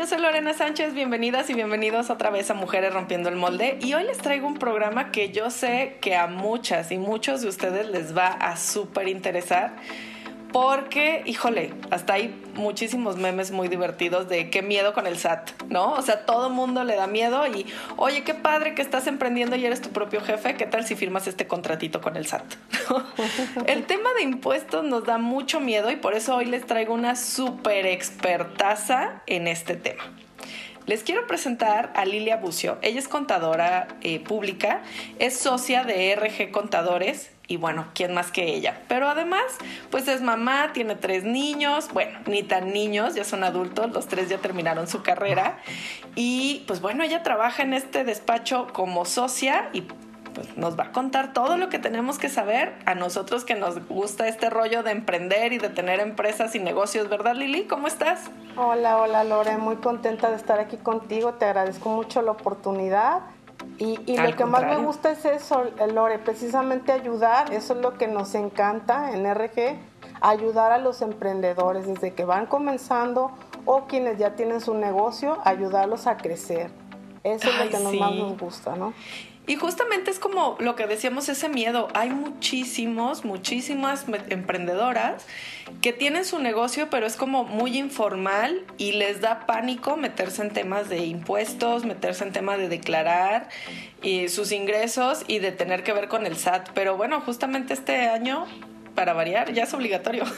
Yo soy Lorena Sánchez, bienvenidas y bienvenidos otra vez a Mujeres Rompiendo el Molde. Y hoy les traigo un programa que yo sé que a muchas y muchos de ustedes les va a súper interesar porque, híjole, hasta hay muchísimos memes muy divertidos de qué miedo con el SAT, ¿no? O sea, todo mundo le da miedo y, oye, qué padre que estás emprendiendo y eres tu propio jefe, ¿qué tal si firmas este contratito con el SAT? el tema de impuestos nos da mucho miedo y por eso hoy les traigo una súper expertaza en este tema. Les quiero presentar a Lilia Bucio. Ella es contadora eh, pública, es socia de RG Contadores y bueno, ¿quién más que ella? Pero además, pues es mamá, tiene tres niños, bueno, ni tan niños, ya son adultos, los tres ya terminaron su carrera y pues bueno, ella trabaja en este despacho como socia y pues nos va a contar todo lo que tenemos que saber a nosotros que nos gusta este rollo de emprender y de tener empresas y negocios, ¿verdad Lili? ¿Cómo estás? Hola, hola Lore, muy contenta de estar aquí contigo, te agradezco mucho la oportunidad y, lo que más me gusta es eso, Lore, precisamente ayudar, eso es lo que nos encanta en RG, ayudar a los emprendedores desde que van comenzando o quienes ya tienen su negocio, ayudarlos a crecer. Eso es lo que más nos gusta, ¿no? Y justamente es como lo que decíamos, ese miedo. Hay muchísimos, muchísimas emprendedoras que tienen su negocio, pero es como muy informal y les da pánico meterse en temas de impuestos, meterse en temas de declarar y sus ingresos y de tener que ver con el SAT. Pero bueno, justamente este año, para variar, ya es obligatorio.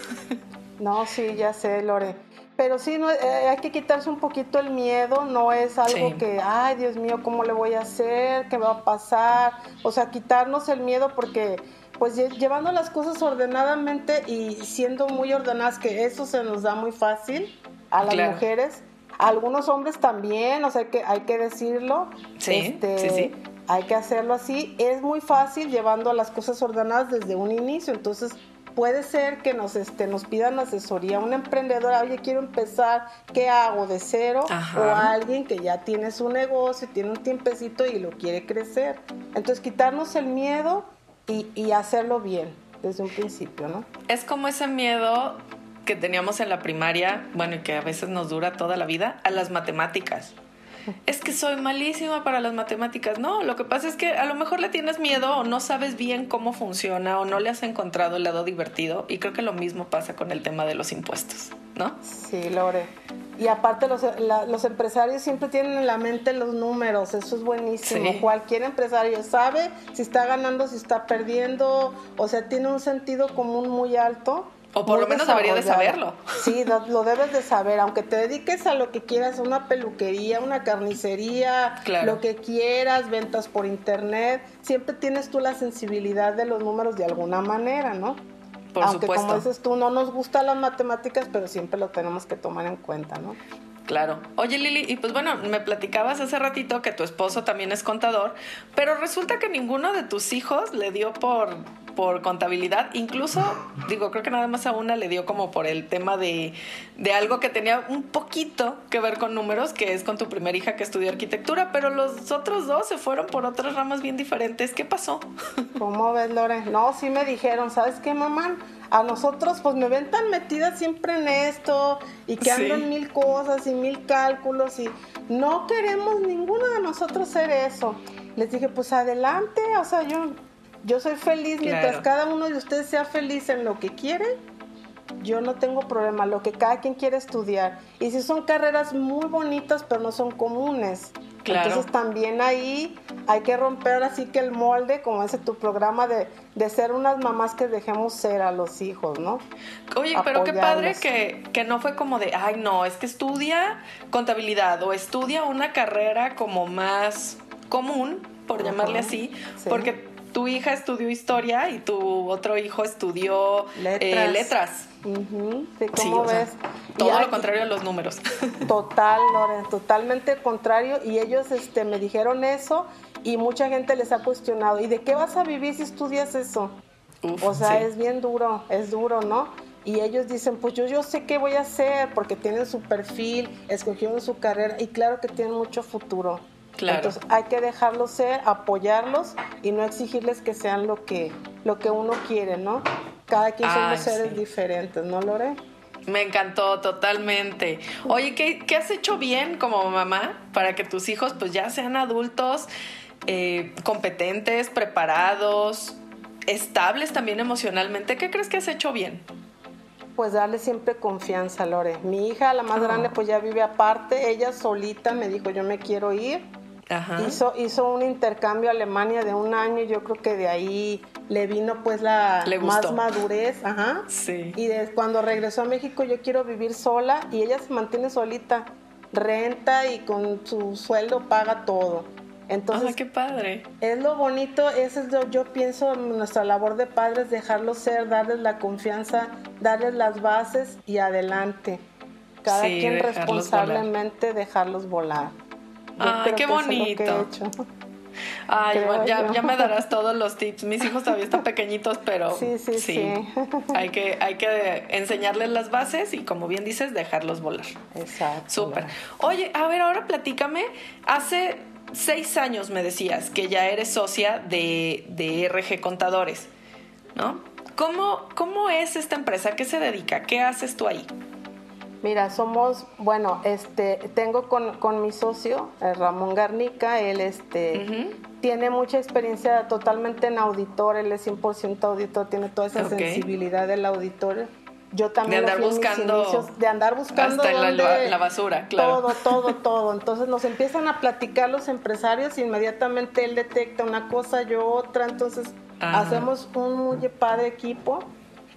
No, sí, ya sé, Lore pero sí no, eh, hay que quitarse un poquito el miedo, no es algo que, ay Dios mío, ¿cómo le voy a hacer? ¿Qué va a pasar? O sea, quitarnos el miedo porque pues llevando las cosas ordenadamente y siendo muy ordenadas, que eso se nos da muy fácil a las mujeres, a algunos hombres también, o sea, que hay que decirlo. Sí, este, sí, sí. Hay que hacerlo así. Es muy fácil llevando las cosas ordenadas desde un inicio, entonces puede ser que nos, este, nos pidan asesoría, un emprendedor, oye, quiero empezar, ¿qué hago de cero? O alguien que ya tiene su negocio, tiene un tiempecito y lo quiere crecer. Entonces, quitarnos el miedo y, y hacerlo bien desde un principio, ¿no? Es como ese miedo que teníamos en la primaria, bueno, y que a veces nos dura toda la vida, a las matemáticas es que soy malísima para las matemáticas. No, lo que pasa es que a lo mejor le tienes miedo o no sabes bien cómo funciona o no le has encontrado el lado divertido. Y creo que lo mismo pasa con el tema de los impuestos, ¿no? Sí, Lore. Y aparte los, los empresarios siempre tienen en la mente los números, eso es buenísimo. Cualquier empresario sabe si está ganando, si está perdiendo, o sea, tiene un sentido común muy alto o por lo menos debería de saberlo. Sí, lo, debes de saber, aunque te dediques a lo que quieras, una peluquería, una carnicería, lo que quieras, ventas por internet, siempre tienes tú la sensibilidad de los números de alguna manera, ¿no? Por aunque supuesto. como dices tú, no nos gustan las matemáticas, pero siempre lo tenemos que tomar en cuenta, ¿no? Claro. Oye Lili, y pues bueno, me platicabas hace ratito que tu esposo también es contador, pero resulta que ninguno de tus hijos le dio por por contabilidad. Incluso, digo, creo que nada más a una le dio como por el tema de, de, algo que tenía un poquito que ver con números, que es con tu primera hija que estudió arquitectura, pero los otros dos se fueron por otras ramas bien diferentes. ¿Qué pasó? ¿Cómo ves, Lore? No, sí me dijeron, ¿sabes qué, mamá? A nosotros, pues me ven tan metida siempre en esto y que ando en mil cosas y mil cálculos y no queremos ninguno de nosotros ser eso. Les dije, pues adelante, o sea, yo yo soy feliz mientras cada uno de ustedes sea feliz en lo que quiere. Yo no tengo problema, lo que cada quien quiere estudiar. Y si son carreras muy bonitas, pero no son comunes. Entonces también ahí hay que romper así que el molde, como dice tu programa, de, de, ser unas mamás que dejemos ser a los hijos, ¿no? Oye, pero qué padre que, que, no fue como de, ay, no, es que estudia contabilidad o estudia una carrera como más común, por llamarle así, porque tu hija estudió historia y tu otro hijo estudió letras. Eh, ¿Cómo ves? todo lo contrario a los números. Total, Loren, totalmente contrario. Y ellos este, me dijeron eso y mucha gente les ha cuestionado, ¿y de qué vas a vivir si estudias eso? o sea, es bien duro, es duro, ¿no? Y ellos dicen, pues yo, yo sé qué voy a hacer porque tienen su perfil, escogieron su carrera y claro que tienen mucho futuro. Claro. Entonces hay que dejarlos ser, apoyarlos y no exigirles que sean lo que, lo que uno quiere, ¿no? Cada quien somos seres diferentes, ¿no, Lore? Me encantó totalmente. Oye, ¿qué, ¿qué, has hecho bien como mamá para que tus hijos pues ya sean adultos, eh, competentes, preparados, estables también emocionalmente? ¿Qué crees que has hecho bien? Pues darle siempre confianza, Lore. Mi hija, la más ah. grande, pues ya vive aparte. Ella solita me dijo, yo me quiero ir. Hizo, hizo un intercambio a Alemania de un año. Yo creo que de ahí le vino pues la más madurez. Ajá. Sí. Y cuando regresó a México, yo quiero vivir sola. Y ella se mantiene solita. Renta y con su sueldo paga todo. Entonces, qué padre. Es lo bonito, eso es lo yo pienso nuestra labor de padres, dejarlos ser, darles la confianza, darles las bases y adelante. Cada quien responsablemente dejarlos volar. Ay, qué bonito. Ay, ya, ya, me darás todos los tips. Mis hijos todavía están pequeñitos, pero sí, sí, sí. hay, que, hay que enseñarles las bases y, como bien dices, dejarlos volar. Exacto. Súper. Oye, a ver, ahora platícame. Hace seis años me decías que ya eres socia de, de RG Contadores, ¿no? ¿Cómo, ¿Cómo es esta empresa? ¿Qué se dedica? ¿Qué haces tú ahí? Mira, somos, bueno, este, tengo con, con mi socio, eh, Ramón Garnica, él este, tiene mucha experiencia totalmente en auditor, él es 100% auditor, tiene toda esa sensibilidad del auditor. Yo también de andar buscando de andar buscando hasta la, basura claro. todo todo todo. Entonces nos empiezan a platicar los empresarios inmediatamente él detecta una cosa yo otra. Entonces hacemos un muy padre equipo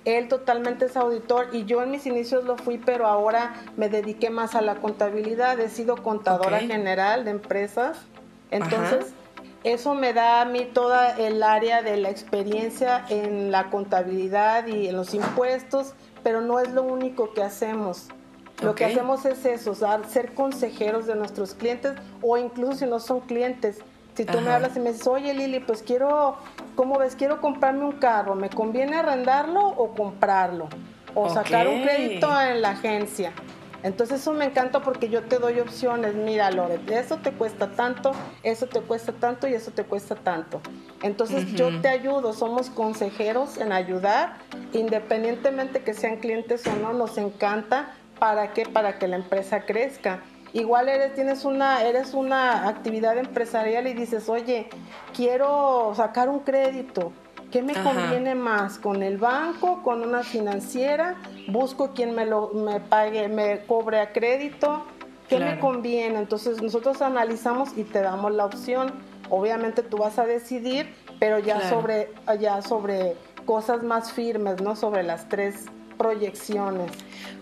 él totalmente es auditor y yo en mis inicios lo fui pero ahora me dediqué más a la contabilidad. He sido contadora general de empresas. Entonces eso me da a mí toda el área de la experiencia en la contabilidad y en los impuestos pero no es lo único que hacemos. Lo que hacemos es eso, ser consejeros de nuestros clientes o incluso si no son clientes. Si tú me hablas y me dices, oye Lili, pues quiero, ¿cómo ves? Quiero comprarme un carro, ¿me conviene arrendarlo o comprarlo? O sacar un crédito en la agencia. Entonces eso me encanta porque yo te doy opciones. Mira, Lore, eso te cuesta tanto, eso te cuesta tanto y eso te cuesta tanto. Entonces yo te ayudo, somos consejeros en ayudar, independientemente que sean clientes o no, nos encanta. ¿Para qué? Para que la empresa crezca. Igual eres, tienes una, eres una actividad empresarial y dices, oye, quiero sacar un crédito ¿Qué me conviene más? ¿Con el banco? ¿Con una financiera? ¿Busco quien me lo me pague, me cobre a crédito? ¿Qué me conviene? Entonces nosotros analizamos y te damos la opción. Obviamente tú vas a decidir, pero ya sobre ya sobre cosas más firmes, ¿no? Sobre las tres proyecciones.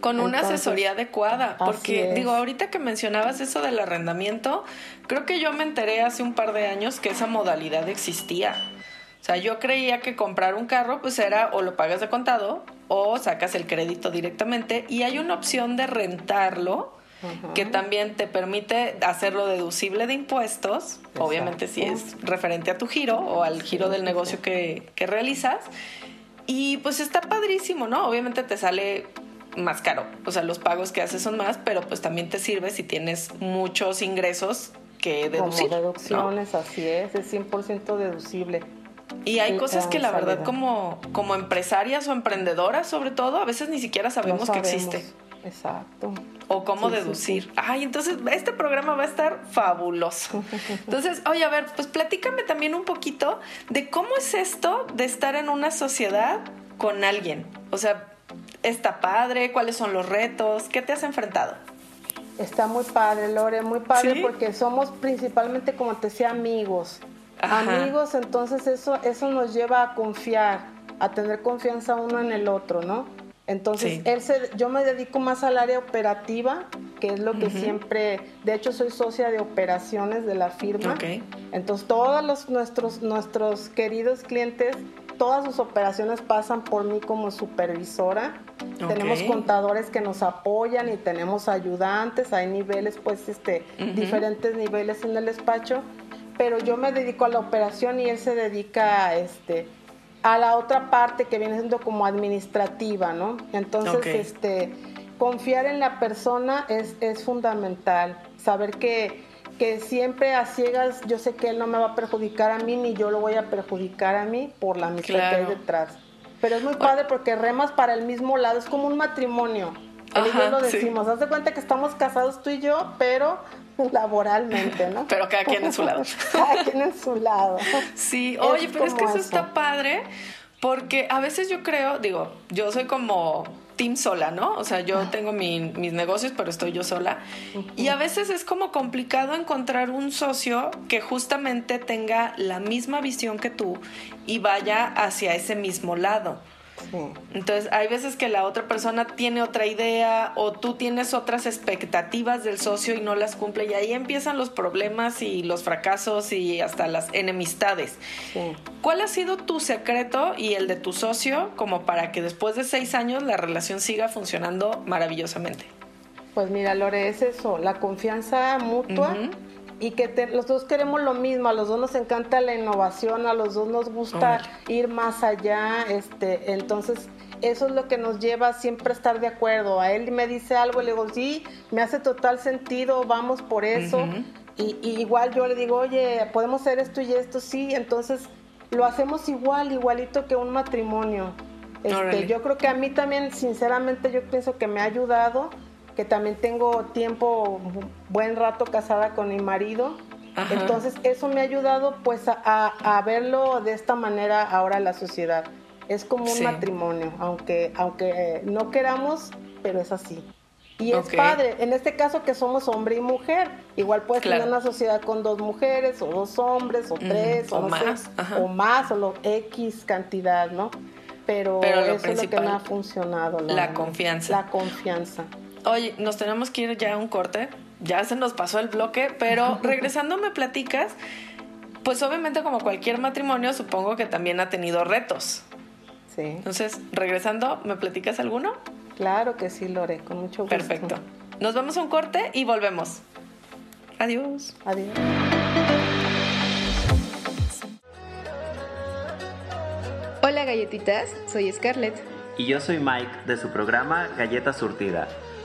Con una asesoría adecuada, porque digo, ahorita que mencionabas eso del arrendamiento, creo que yo me enteré hace un par de años que esa modalidad existía. O sea, yo creía que comprar un carro pues era o lo pagas de contado o sacas el crédito directamente y hay una opción de rentarlo que también te permite hacerlo deducible de impuestos, obviamente si es referente a tu giro o al giro del negocio que, que realizas. Y pues está padrísimo, ¿no? Obviamente te sale más caro, o sea, los pagos que haces son más, pero pues también te sirve si tienes muchos ingresos que deducir. Como deducciones, así es, es 100% deducible. Y hay cosas que la verdad como, como empresarias o emprendedoras sobre todo, a veces ni siquiera sabemos, que existe. Exacto. O cómo deducir. Ay, entonces este programa va a estar fabuloso. Entonces, oye, a ver, pues platícame también un poquito de cómo es esto de estar en una sociedad con alguien. O sea, ¿está padre? ¿Cuáles son los retos? ¿Qué te has enfrentado? Está muy padre, Lore, muy padre porque somos principalmente, como te decía, amigos amigos, entonces eso, eso nos lleva a confiar, a tener confianza uno en el otro, ¿no? Entonces, él se, yo me dedico más al área operativa, que es lo que siempre, de hecho soy socia de operaciones de la firma. Entonces, todos los, nuestros, nuestros queridos clientes, todas sus operaciones pasan por mí como supervisora. Tenemos contadores que nos apoyan y tenemos ayudantes, hay niveles, pues, este, diferentes niveles en el despacho. Pero yo me dedico a la operación y él se dedica este, a la otra parte que viene siendo como administrativa, ¿no? Entonces, este, confiar en la persona es, es fundamental, saber que, que siempre a ciegas yo sé que él no me va a perjudicar a mí ni yo lo voy a perjudicar a mí por la amistad que hay detrás. Pero es muy padre porque remas para el mismo lado, es como un matrimonio. Él y yo lo decimos, haz de cuenta que estamos casados tú y yo, pero laboralmente, ¿no? pero cada quien en su lado. cada quien en su lado. Sí, oye, pero es que eso, está padre porque a veces yo creo, digo, yo soy como team sola, ¿no? O sea, yo tengo mis negocios, pero estoy yo sola. Y a veces es como complicado encontrar un socio que justamente tenga la misma visión que tú y vaya hacia ese mismo lado. Entonces, hay veces que la otra persona tiene otra idea o tú tienes otras expectativas del socio y no las cumple y ahí empiezan los problemas y los fracasos y hasta las enemistades. ¿Cuál ha sido tu secreto y el de tu socio como para que después de seis años la relación siga funcionando maravillosamente? Pues mira, Lore, es eso, la confianza mutua y que los dos queremos lo mismo, a los dos nos encanta la innovación, a los dos nos gusta ir más allá, este, entonces eso es lo que nos lleva a siempre estar de acuerdo. A él me dice algo, le digo, sí, me hace total sentido, vamos por eso. y, igual yo le digo, oye, podemos hacer esto y esto, sí, entonces lo hacemos igual, igualito que un matrimonio. Este, yo creo que a mí también, sinceramente, yo pienso que me ha ayudado que también tengo tiempo, buen rato casada con mi marido. Entonces eso me ha ayudado pues a, verlo de esta manera ahora la sociedad. Es como un matrimonio, aunque, aunque no queramos, pero es así. Y es padre, en este caso que somos hombre y mujer, igual puedes tener una sociedad con dos mujeres o dos hombres o tres o, más, o más o lo X cantidad, ¿no? Pero, eso es lo que me ha funcionado. la confianza. La confianza. Oye, nos tenemos que ir ya a un corte. Ya se nos pasó el bloque, pero regresando me platicas, pues obviamente como cualquier matrimonio supongo que también ha tenido retos. Sí. Entonces, regresando, ¿me platicas alguno? Claro que sí, Lore, con mucho gusto. Perfecto. Nos vamos a un corte y volvemos. Adiós. Adiós. Hola galletitas, soy Scarlett. Y yo soy Mike de su programa Galleta Surtida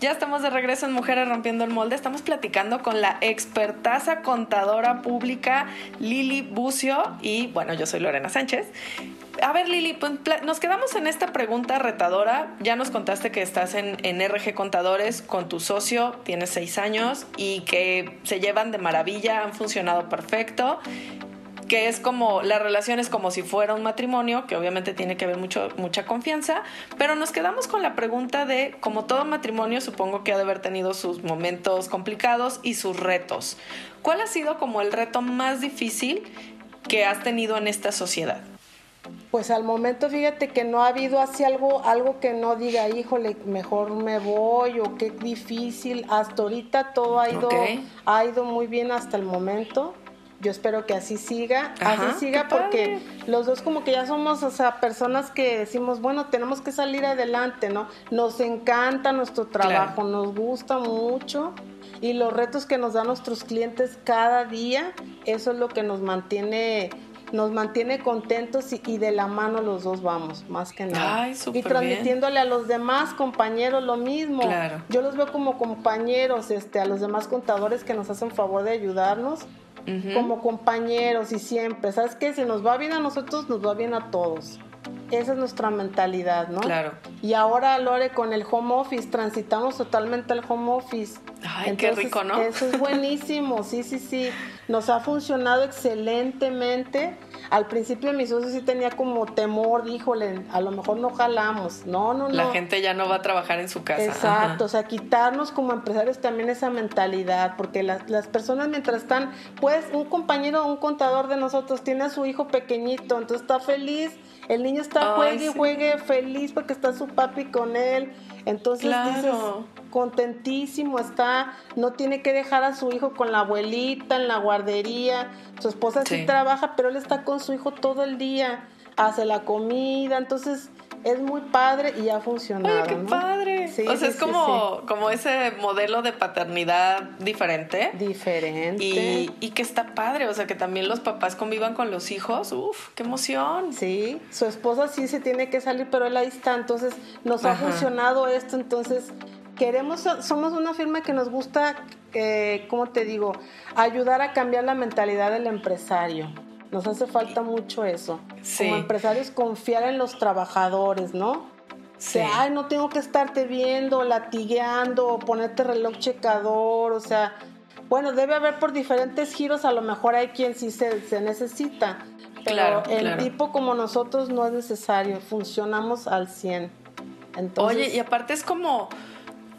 Ya estamos de regreso en Mujeres Rompiendo el Molde. Estamos platicando con la expertaza contadora pública Lili Bucio y bueno, yo soy Lorena Sánchez. A ver, Lili, pues, nos quedamos en esta pregunta retadora. Ya nos contaste que estás en, RG Contadores con tu socio, tienes seis años y que se llevan de maravilla, han funcionado perfecto que es como, la relación es como si fuera un matrimonio, que obviamente tiene que haber mucho, mucha confianza, pero nos quedamos con la pregunta de, como todo matrimonio, supongo que ha de haber tenido sus momentos complicados y sus retos. ¿Cuál ha sido como el reto más difícil que has tenido en esta sociedad? Pues al momento fíjate que no ha habido así algo, algo que no diga, híjole, mejor me voy o qué difícil. Hasta ahorita todo ha ido, ha ido muy bien hasta el momento yo espero que así siga, así siga porque los dos como que ya somos, o sea, personas que decimos, bueno, tenemos que salir adelante, ¿no? Nos encanta nuestro trabajo, nos gusta mucho y los retos que nos dan nuestros clientes cada día, eso es lo que nos mantiene nos mantiene contentos y, de la mano los dos vamos, más que nada. y transmitiéndole a los demás compañeros lo mismo. Yo los veo como compañeros, este, a los demás contadores que nos hacen favor de ayudarnos como compañeros y siempre. ¿Sabes qué? Si nos va bien a nosotros, nos va bien a todos. Esa es nuestra mentalidad, ¿no? Claro. Y ahora, Lore, con el home office, transitamos totalmente el home office. Ay, qué rico, ¿no? Eso es buenísimo, sí, sí, sí. Nos ha funcionado excelentemente. Al principio mi socio sí tenía como temor, híjole, a lo mejor no jalamos. No, no, no. La gente ya no va a trabajar en su casa. Exacto, o sea, quitarnos como empresarios también esa mentalidad, porque las, las personas mientras están, pues un compañero, un contador de nosotros tiene a su hijo pequeñito, entonces está feliz, el niño está juegue y juegue feliz porque está su papi con él. Entonces dices, contentísimo está, no tiene que dejar a su hijo con la abuelita en la guardería, su esposa sí, trabaja, pero él está con su hijo todo el día, hace la comida, entonces es muy padre y ha funcionado. Ay, qué padre. o sea, es como, como ese modelo de paternidad diferente. Diferente. Y, y, que está padre, o sea, que también los papás convivan con los hijos. Uf, qué emoción. Sí, su esposa sí se tiene que salir, pero él ahí está. Entonces, nos ha funcionado esto. Entonces, queremos, somos una firma que nos gusta, eh, ¿cómo te digo? Ayudar a cambiar la mentalidad del empresario. Nos hace falta mucho eso. Como empresarios confiar en los trabajadores, ¿no? Sí. ay, no tengo que estarte viendo, latigueando, ponerte reloj checador, o sea, bueno, debe haber por diferentes giros, a lo mejor hay quien sí se, se necesita, pero claro, el tipo como nosotros no es necesario, funcionamos al 100. Entonces, Oye, y aparte es como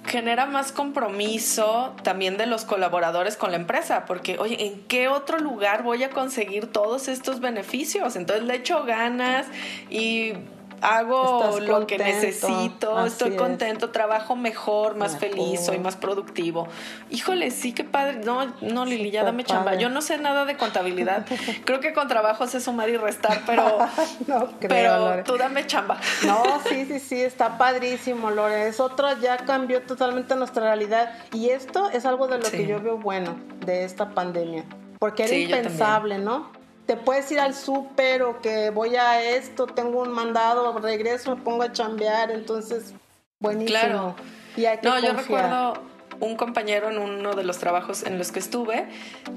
genera más compromiso también de los colaboradores con la empresa, porque, oye, ¿en qué otro lugar voy a conseguir todos estos beneficios? Entonces le echo ganas y hago lo que necesito, estoy contento, trabajo mejor, más feliz, soy más productivo. Híjole, sí, qué padre. No, no, Lili, ya dame chamba. Yo no sé nada de contabilidad. creo que con trabajo sé sumar y restar, pero, no creo, pero tú dame chamba. no, sí, sí, sí, está padrísimo, Lore. Es otro, ya cambió totalmente nuestra realidad. Y esto es algo de lo que yo veo bueno de esta pandemia. Porque era impensable, ¿no? Te puedes ir al súper o que voy a esto, tengo un mandado, regreso, me pongo a chambear, entonces, buenísimo. Claro. Y hay que no, yo recuerdo un compañero en uno de los trabajos en los que estuve,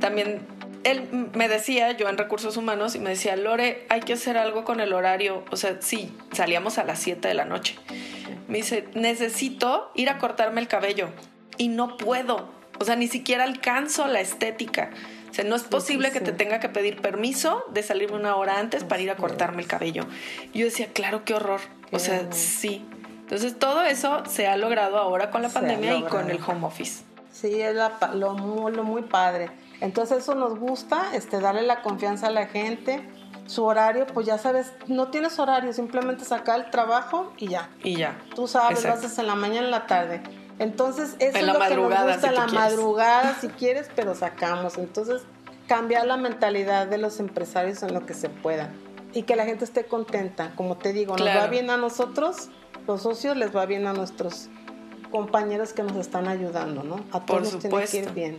también él me decía, yo en recursos humanos, y me decía, Lore, hay que hacer algo con el horario. O sea, sí, salíamos a las 7 de la noche. Me dice, necesito ir a cortarme el cabello y no puedo. O sea, ni siquiera alcanzo la estética. O sea, no es posible que te tenga que pedir permiso de salirme una hora antes para ir a cortarme el cabello. yo decía, claro, qué horror. o sea, sí. Entonces todo eso se ha logrado ahora con la pandemia y con el home office. Sí, es lo, muy padre. Entonces eso nos gusta, este, darle la confianza a la gente. Su horario, pues ya sabes, no tienes horario, simplemente saca el trabajo y ya. Y ya. Tú sabes, lo haces en la mañana, en la tarde. Entonces, eso es lo que nos gusta, la madrugada si quieres, pero sacamos. Entonces, cambiar la mentalidad de los empresarios en lo que se pueda y que la gente esté contenta. Como te digo, nos va bien a nosotros, los socios, les va bien a nuestros compañeros que nos están ayudando, ¿no? A todos Por supuesto. tiene que ir bien.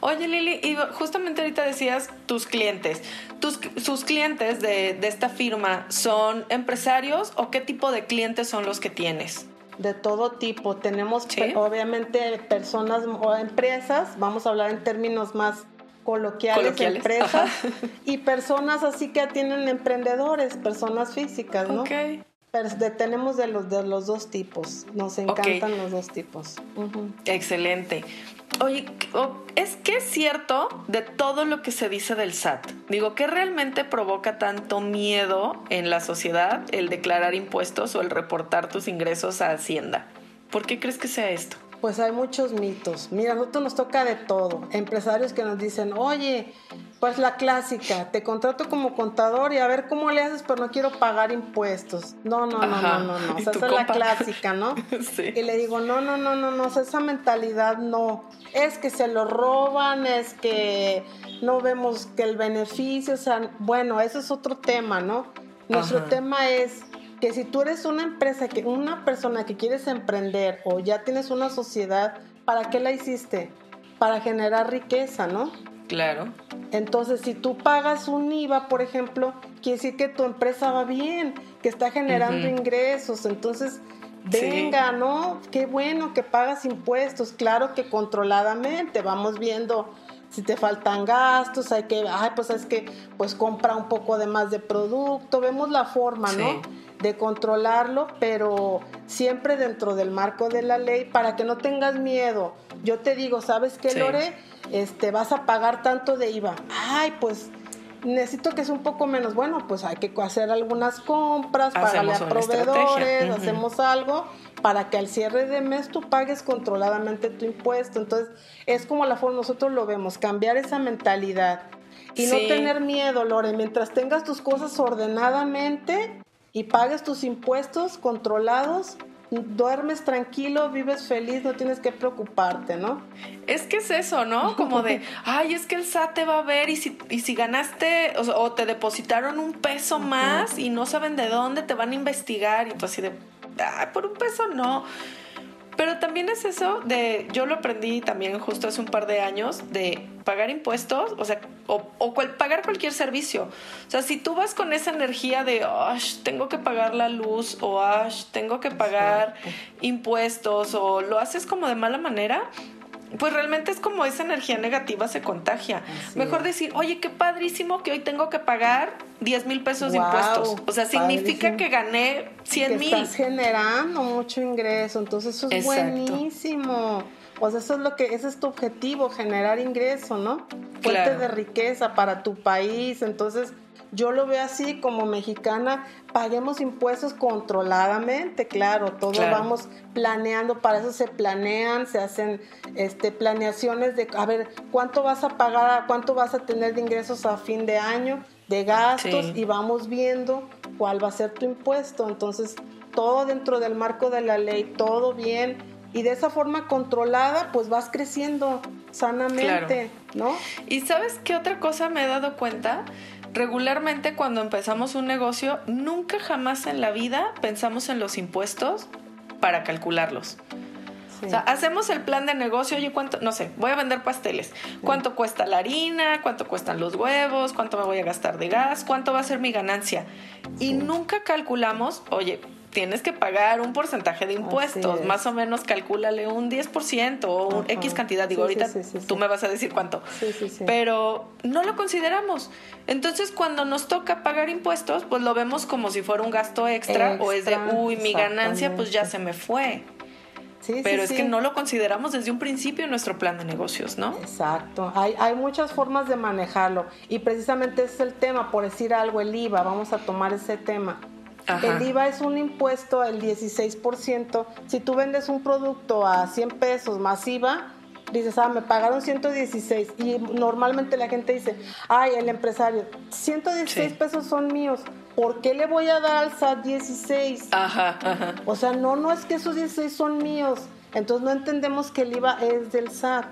Oye Lili, y justamente ahorita decías tus clientes. Tus, ¿Sus clientes de, de esta firma son empresarios o qué tipo de clientes son los que tienes? De todo tipo. Tenemos obviamente personas o empresas, vamos a hablar en términos más coloquiales, empresas, y personas así que tienen emprendedores, personas físicas, ¿no? Okay. Pero tenemos de los, de los dos tipos, nos encantan los dos tipos. Excelente. Oye, ¿es que es cierto de todo lo que se dice del SAT? Digo, ¿qué realmente provoca tanto miedo en la sociedad el declarar impuestos o el reportar tus ingresos a Hacienda? ¿Por qué crees que sea esto? Pues hay muchos mitos. Mira, a nosotros nos toca de todo. Empresarios que nos dicen, oye, pues la clásica, te contrato como contador y a ver cómo le haces, pero no quiero pagar impuestos. No, no, no, no, no, no. O sea, esa es la clásica, ¿no? sí. Y le digo, no, no, no, no, no, esa mentalidad no. Es que se lo roban, es que no vemos que el beneficio, o sea, bueno, eso es otro tema, ¿no? Nuestro tema es que si tú eres una empresa, que una persona que quieres emprender o ya tienes una sociedad, ¿para qué la hiciste? Para generar riqueza, ¿no? Claro. Entonces, si tú pagas un IVA, por ejemplo, quiere decir que tu empresa va bien, que está generando ingresos. Entonces, venga, ¿no? Qué bueno que pagas impuestos. Claro que controladamente vamos viendo si te faltan gastos, hay que, ay, pues es que, pues compra un poco de más de producto. Vemos la forma, ¿no? De controlarlo, pero siempre dentro del marco de la ley para que no tengas miedo. Yo te digo, ¿sabes qué, Lore? Este, vas a pagar tanto de IVA. Ay, pues necesito que sea un poco menos. Bueno, pues hay que hacer algunas compras, pagarle a proveedores, hacemos algo para que al cierre de mes tú pagues controladamente tu impuesto. Entonces, es como la forma nosotros lo vemos, cambiar esa mentalidad y no tener miedo, Lore. Mientras tengas tus cosas ordenadamente y pagues tus impuestos controlados, duermes tranquilo, vives feliz, no tienes que preocuparte, ¿no? Es que es eso, ¿no? Como de, ay, es que el SAT te va a ver y si, y si ganaste o, te depositaron un peso más y no saben de dónde, te van a investigar y tú así de, ay, por un peso no. Pero también es eso de, yo lo aprendí también justo hace un par de años, de pagar impuestos, o sea, o, pagar cualquier servicio. O sea, si tú vas con esa energía de, tengo que pagar la luz, o tengo que pagar impuestos, o lo haces como de mala manera, pues realmente es como esa energía negativa se contagia. Mejor decir, oye, qué padrísimo que hoy tengo que pagar 10 mil pesos de impuestos. O sea, significa que gané 100 mil. Estás generando mucho ingreso, entonces eso es buenísimo. O sea, eso es lo que, ese es tu objetivo, generar ingreso, ¿no? Fuente de riqueza para tu país. Entonces, yo lo veo así como mexicana, paguemos impuestos controladamente, claro, todo vamos planeando, para eso se planean, se hacen este, planeaciones de, a ver, ¿cuánto vas a pagar, cuánto vas a tener de ingresos a fin de año, de gastos, y vamos viendo cuál va a ser tu impuesto. Entonces, todo dentro del marco de la ley, todo bien, y de esa forma controlada, pues vas creciendo sanamente, ¿no? Y sabes qué otra cosa me he dado cuenta? Regularmente cuando empezamos un negocio, nunca jamás en la vida pensamos en los impuestos para calcularlos. O sea, hacemos el plan de negocio, oye, ¿cuánto? No sé, voy a vender pasteles. ¿Cuánto cuesta la harina? ¿Cuánto cuestan los huevos? ¿Cuánto me voy a gastar de gas? ¿Cuánto va a ser mi ganancia? Y nunca calculamos, oye, tienes que pagar un porcentaje de impuestos, más o menos calcúlale un 10% o un X cantidad, digo, ahorita tú me vas a decir cuánto, pero no lo consideramos. Entonces, cuando nos toca pagar impuestos, pues lo vemos como si fuera un gasto extra, o es de, uy, mi ganancia pues ya se me fue. Pero es que no lo consideramos desde un principio en nuestro plan de negocios, ¿no? Exacto. Hay, hay muchas formas de manejarlo. Y precisamente ese es el tema, por decir algo, el IVA. Vamos a tomar ese tema. El IVA es un impuesto del 16%. Si tú vendes un producto a 100 pesos más IVA, dices, ah, me pagaron 116. Y normalmente la gente dice, ay, el empresario, 116 pesos son míos. ¿Por qué le voy a dar al SAT 16? Ajá, ajá. O sea, no, no es que esos 16 son míos. Entonces no entendemos que el IVA es del SAT.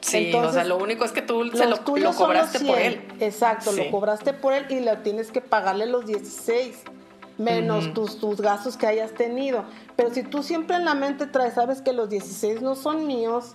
Sí, o sea, lo único es que tú se lo, cobraste por él. Exacto, lo cobraste por él y lo tienes que pagarle los 16 menos tus, tus gastos que hayas tenido. Pero si tú siempre en la mente traes, sabes que los 16 no son míos,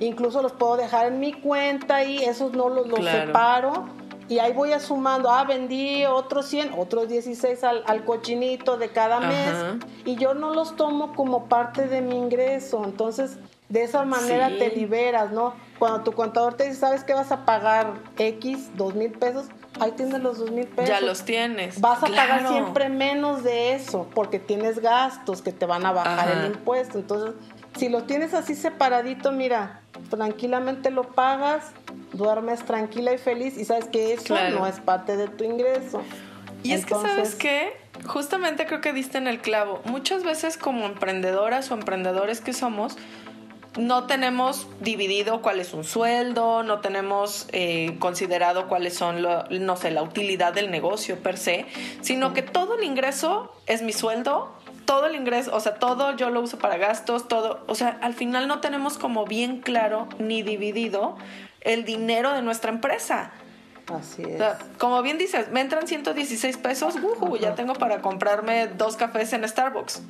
incluso los puedo dejar en mi cuenta y esos no los, los separo. Y ahí voy a sumando, ah, vendí otros 100, otros 16 al, al cochinito de cada mes. Y yo no los tomo como parte de mi ingreso. Entonces, de esa manera te liberas, ¿no? Cuando tu contador te dice, ¿sabes que vas a pagar X, dos mil pesos? Ahí tienes los dos mil pesos. Ya los tienes. Vas a pagar siempre menos de eso porque tienes gastos que te van a bajar el impuesto. Entonces, si lo tienes así separadito, mira, tranquilamente lo pagas, duermes tranquila y feliz y sabes que eso no es parte de tu ingreso. Y es que sabes qué, justamente creo que diste en el clavo. Muchas veces como emprendedoras o emprendedores que somos, no tenemos dividido cuál es un sueldo, no tenemos eh, considerado cuáles son, no sé, la utilidad del negocio per se, sino que todo el ingreso es mi sueldo, todo el ingreso, o sea, todo yo lo uso para gastos, todo, o sea, al final no tenemos como bien claro ni dividido el dinero de nuestra empresa. Así es. como bien dices, me entran 116 pesos, ya tengo para comprarme dos cafés en Starbucks,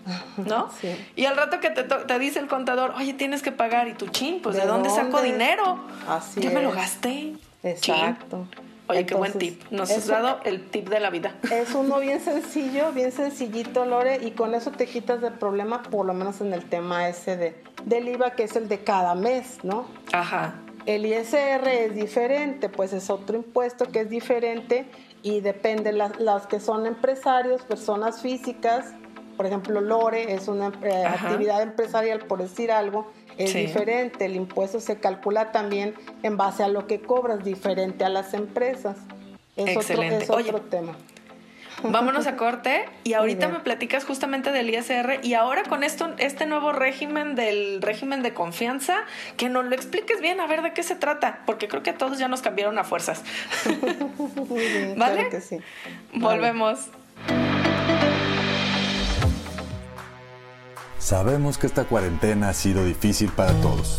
¿no? Sí. Y al rato que te, te, dice el contador, oye, tienes que pagar, y tu chin, pues ¿de, dónde, saco dinero? Así Ya me lo gasté. Exacto. Oye, qué buen tip. Nos has dado el tip de la vida. Es uno bien sencillo, bien sencillito, Lore, y con eso te quitas del problema, por lo menos en el tema ese de, del IVA, que es el de cada mes, ¿no? Ajá. El ISR es diferente, pues es otro impuesto que es diferente y depende las, las que son empresarios, personas físicas, por ejemplo, Lore es una eh, actividad empresarial, por decir algo, es diferente. El impuesto se calcula también en base a lo que cobras, diferente a las empresas. es Excelente. otro, tema. Vámonos a corte y ahorita me platicas justamente del ISR y ahora con esto, este nuevo régimen del régimen de confianza, que nos lo expliques bien, a ver de qué se trata, porque creo que a todos ya nos cambiaron a fuerzas. Muy bien, ¿Vale? Claro que sí. Volvemos. Sabemos que esta cuarentena ha sido difícil para todos.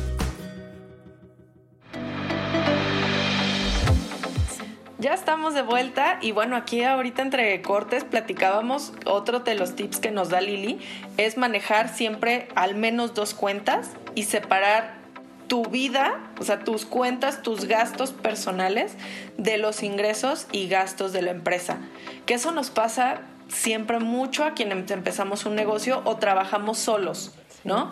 Ya estamos de vuelta y bueno, aquí ahorita entre cortes platicábamos, otro de los tips que nos da Lili es manejar siempre al menos dos cuentas y separar tu vida, o sea, tus cuentas, tus gastos personales de los ingresos y gastos de la empresa. Que eso nos pasa siempre mucho a quienes empezamos un negocio o trabajamos solos, ¿no?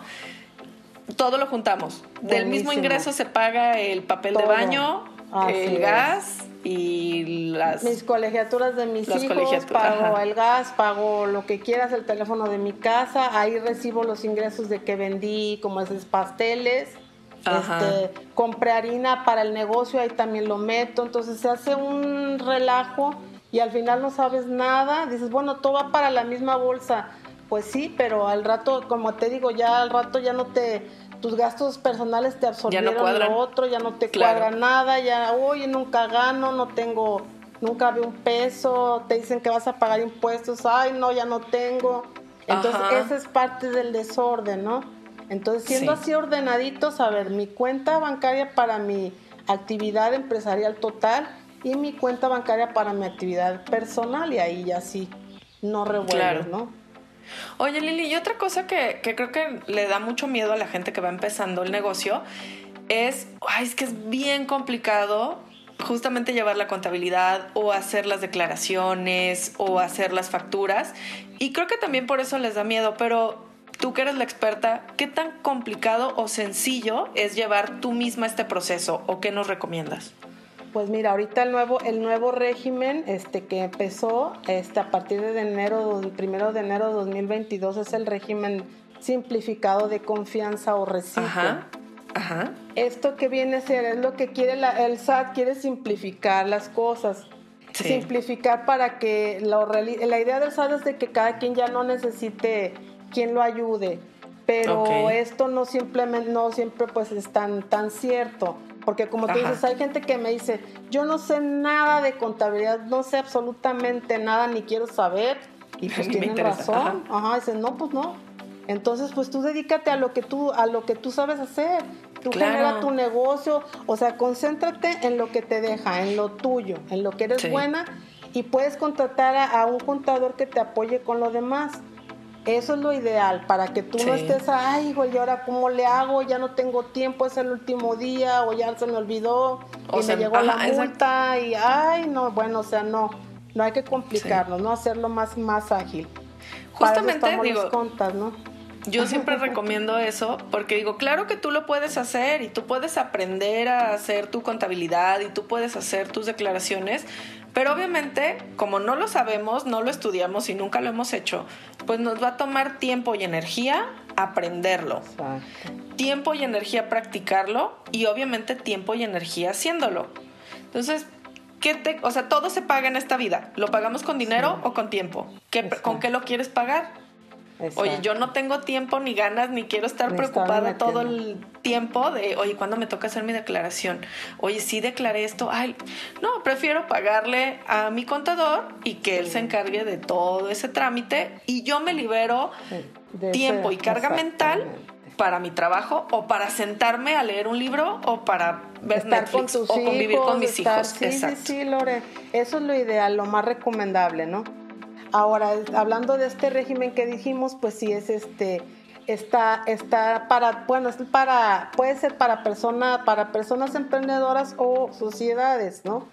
Todo lo juntamos. Del mismo ingreso se paga el papel de baño, el gas, y las mis colegiaturas de mis hijos, pago el gas, pago lo que quieras, el teléfono de mi casa, ahí recibo los ingresos de que vendí, como esos pasteles, este, compré harina para el negocio, ahí también lo meto, entonces se hace un relajo y al final no sabes nada, dices, bueno, todo va para la misma bolsa, pues sí, pero al rato, como te digo, ya al rato ya no te tus gastos personales te absorbieron lo otro, ya no te cuadra nada, ya, oye, nunca gano, no tengo, nunca veo un peso, te dicen que vas a pagar impuestos, ay, no, ya no tengo. Entonces, esa es parte del desorden, ¿no? Entonces, siendo así ordenaditos, a ver, mi cuenta bancaria para mi actividad empresarial total y mi cuenta bancaria para mi actividad personal, y ahí ya sí, no revuelves, ¿no? Oye, Lili, y otra cosa que, creo que le da mucho miedo a la gente que va empezando el negocio es, ay, es que es bien complicado justamente llevar la contabilidad o hacer las declaraciones o hacer las facturas. Y creo que también por eso les da miedo, pero tú que eres la experta, ¿qué tan complicado o sencillo es llevar tú misma este proceso o qué nos recomiendas? Pues mira, ahorita el nuevo, el nuevo régimen este, que empezó este, a partir de enero, primero de enero de 2022 es el régimen simplificado de confianza o reciclo. Ajá, ajá. Esto que viene a ser es lo que quiere la, el SAT, quiere simplificar las cosas. Simplificar para que la, la idea del SAT es de que cada quien ya no necesite quien lo ayude. Pero esto no simplemente, no siempre pues es tan, tan cierto. Porque como tú dices, hay gente que me dice, yo no sé nada de contabilidad, no sé absolutamente nada, ni quiero saber. Y pues tienen razón. Ajá. dicen, no, pues no. Entonces, pues tú dedícate a lo que tú, a lo que tú sabes hacer. Tú genera tu negocio, o sea, concéntrate en lo que te deja, en lo tuyo, en lo que eres buena y puedes contratar a, un contador que te apoye con lo demás. Eso es lo ideal, para que tú no estés, ay, güey, ¿y ahora cómo le hago? Ya no tengo tiempo, es el último día, o ya se me olvidó, y me llegó la multa, y ay, no, bueno, o sea, no, no hay que complicarlo, ¿no? Hacerlo más, más ágil. Justamente, digo, ¿no? Yo siempre recomiendo eso porque digo, claro que tú lo puedes hacer y tú puedes aprender a hacer tu contabilidad y tú puedes hacer tus declaraciones, pero obviamente, como no lo sabemos, no lo estudiamos y nunca lo hemos hecho, pues nos va a tomar tiempo y energía aprenderlo. Tiempo y energía practicarlo y obviamente tiempo y energía haciéndolo. Entonces, ¿qué te, o sea, todo se paga en esta vida. ¿Lo pagamos con dinero o con tiempo? ¿Con qué lo quieres pagar? Oye, yo no tengo tiempo ni ganas ni quiero estar preocupada todo el tiempo de, oye, ¿cuándo me toca hacer mi declaración? Oye, sí declaré esto. Ay, no, prefiero pagarle a mi contador y que él se encargue de todo ese trámite y yo me libero tiempo y carga mental para mi trabajo o para sentarme a leer un libro o para ver Netflix o convivir con mis hijos. Sí, sí, sí, Lore. Eso es lo ideal, lo más recomendable, ¿no? Ahora, hablando de este régimen que dijimos, pues sí es este está está para bueno es para puede ser para persona para personas emprendedoras o sociedades no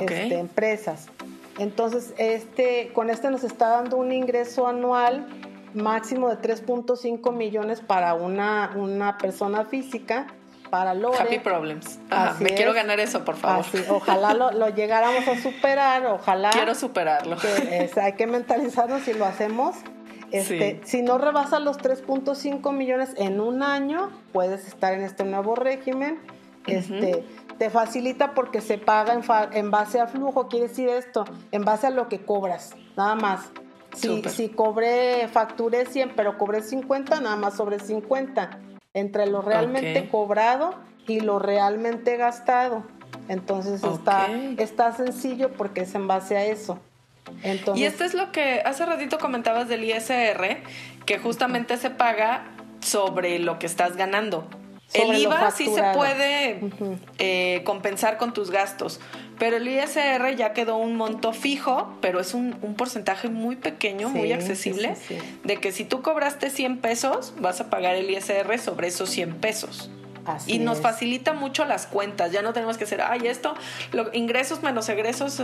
este, empresas. Entonces este con este nos está dando un ingreso anual máximo de 3.5 millones para una, una persona física para Lore. Happy problems. me quiero ganar eso, por favor. ojalá lo, llegáramos a superar, ojalá. Quiero superarlo. hay que mentalizarnos si lo hacemos. Este, Si no rebasas los 3.5 millones en un año, puedes estar en este nuevo régimen. Este, te facilita porque se paga en, en, base a flujo, quiere decir esto, en base a lo que cobras, nada más. Si, si cobré, facturé 100, pero cobré 50, nada más sobre 50. Entre lo realmente cobrado y lo realmente gastado. Entonces está, está sencillo porque es en base a eso. y esto es lo que hace ratito comentabas del ISR, que justamente se paga sobre lo que estás ganando. el IVA sí se puede eh, compensar con tus gastos, pero el ISR ya quedó un monto fijo, pero es un, porcentaje muy pequeño, muy accesible, de que si tú cobraste 100 pesos, vas a pagar el ISR sobre esos 100 pesos. y nos facilita mucho las cuentas, ya no tenemos que hacer, ay, esto, ingresos menos egresos,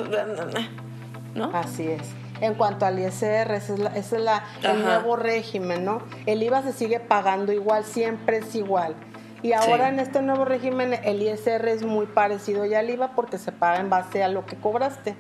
¿no? Así es. En cuanto al ISR, ese es, el nuevo régimen, ¿no? El IVA se sigue pagando igual, siempre es igual. Y ahora en este nuevo régimen el ISR es muy parecido ya al IVA porque se paga en base a lo que cobraste.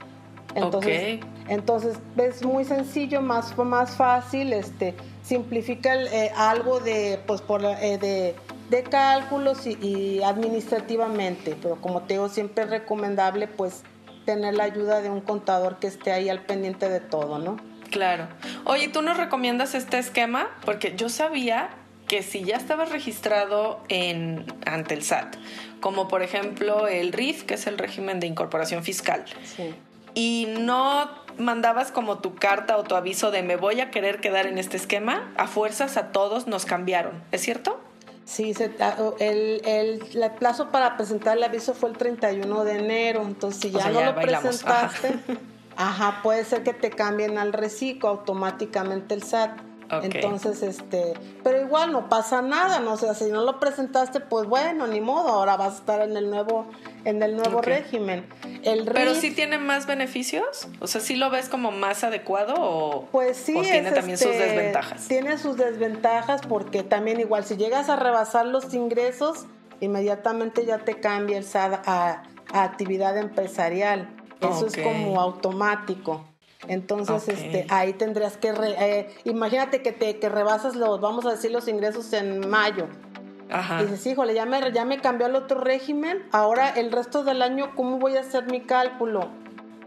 Entonces, entonces es muy sencillo, más, más fácil, este, simplifica eh, algo de, pues, por, eh, de, de, cálculos y, y, administrativamente, pero como te digo, siempre es recomendable pues tener la ayuda de un contador que esté ahí al pendiente de todo, ¿no? Claro. Oye, ¿tú nos recomiendas este esquema? Porque yo sabía que si ya estabas registrado en, ante el SAT, como por ejemplo el RIF, que es el régimen de incorporación fiscal, y no mandabas como tu carta o tu aviso de me voy a querer quedar en este esquema, a fuerzas a todos nos cambiaron, ¿es cierto? Sí, el, el, plazo para presentar el aviso fue el 31 de enero, entonces si ya no lo presentaste, ajá. puede ser que te cambien al reciclo automáticamente el SAT. Entonces, este, pero igual no pasa nada, no o sea, si no lo presentaste, pues bueno, ni modo, ahora vas a estar en el nuevo, en el nuevo régimen. El pero sí tiene más beneficios, o sea, sí lo ves como más adecuado o, pues sí, tiene también sus este, desventajas. Tiene sus desventajas porque también igual si llegas a rebasar los ingresos, inmediatamente ya te cambia el SAD a, actividad empresarial. Eso es como automático. Entonces, este, ahí tendrías que, eh, imagínate que te que rebasas los, vamos a decir, los ingresos en mayo. Ajá. Y dices, híjole, ya me, ya me cambió al otro régimen, ahora el resto del año, ¿cómo voy a hacer mi cálculo?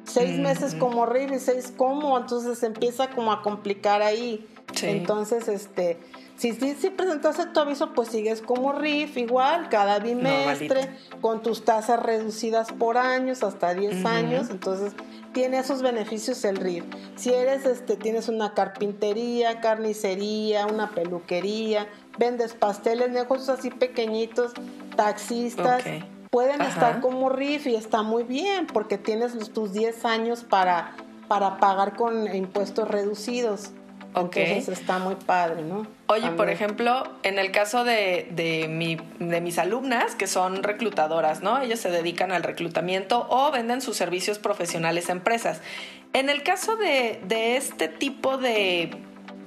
Seis meses como RIF y seis como, entonces empieza como a complicar ahí. Entonces, este, si sí si, presentaste tu aviso, pues sigues como RIF igual, cada bimestre, con tus tasas reducidas por años, hasta 10 años, entonces tiene esos beneficios el RIF. Si eres, este, tienes una carpintería, carnicería, una peluquería, vendes pasteles, negocios así pequeñitos, taxistas, pueden estar como RIF y está muy bien porque tienes tus 10 años para, para pagar con impuestos reducidos. Entonces está muy padre, ¿no? Oye, por ejemplo, en el caso de, de, mi, de mis alumnas, que son reclutadoras, ¿no? Ellas se dedican al reclutamiento o venden sus servicios profesionales a empresas. En el caso de, de este tipo de,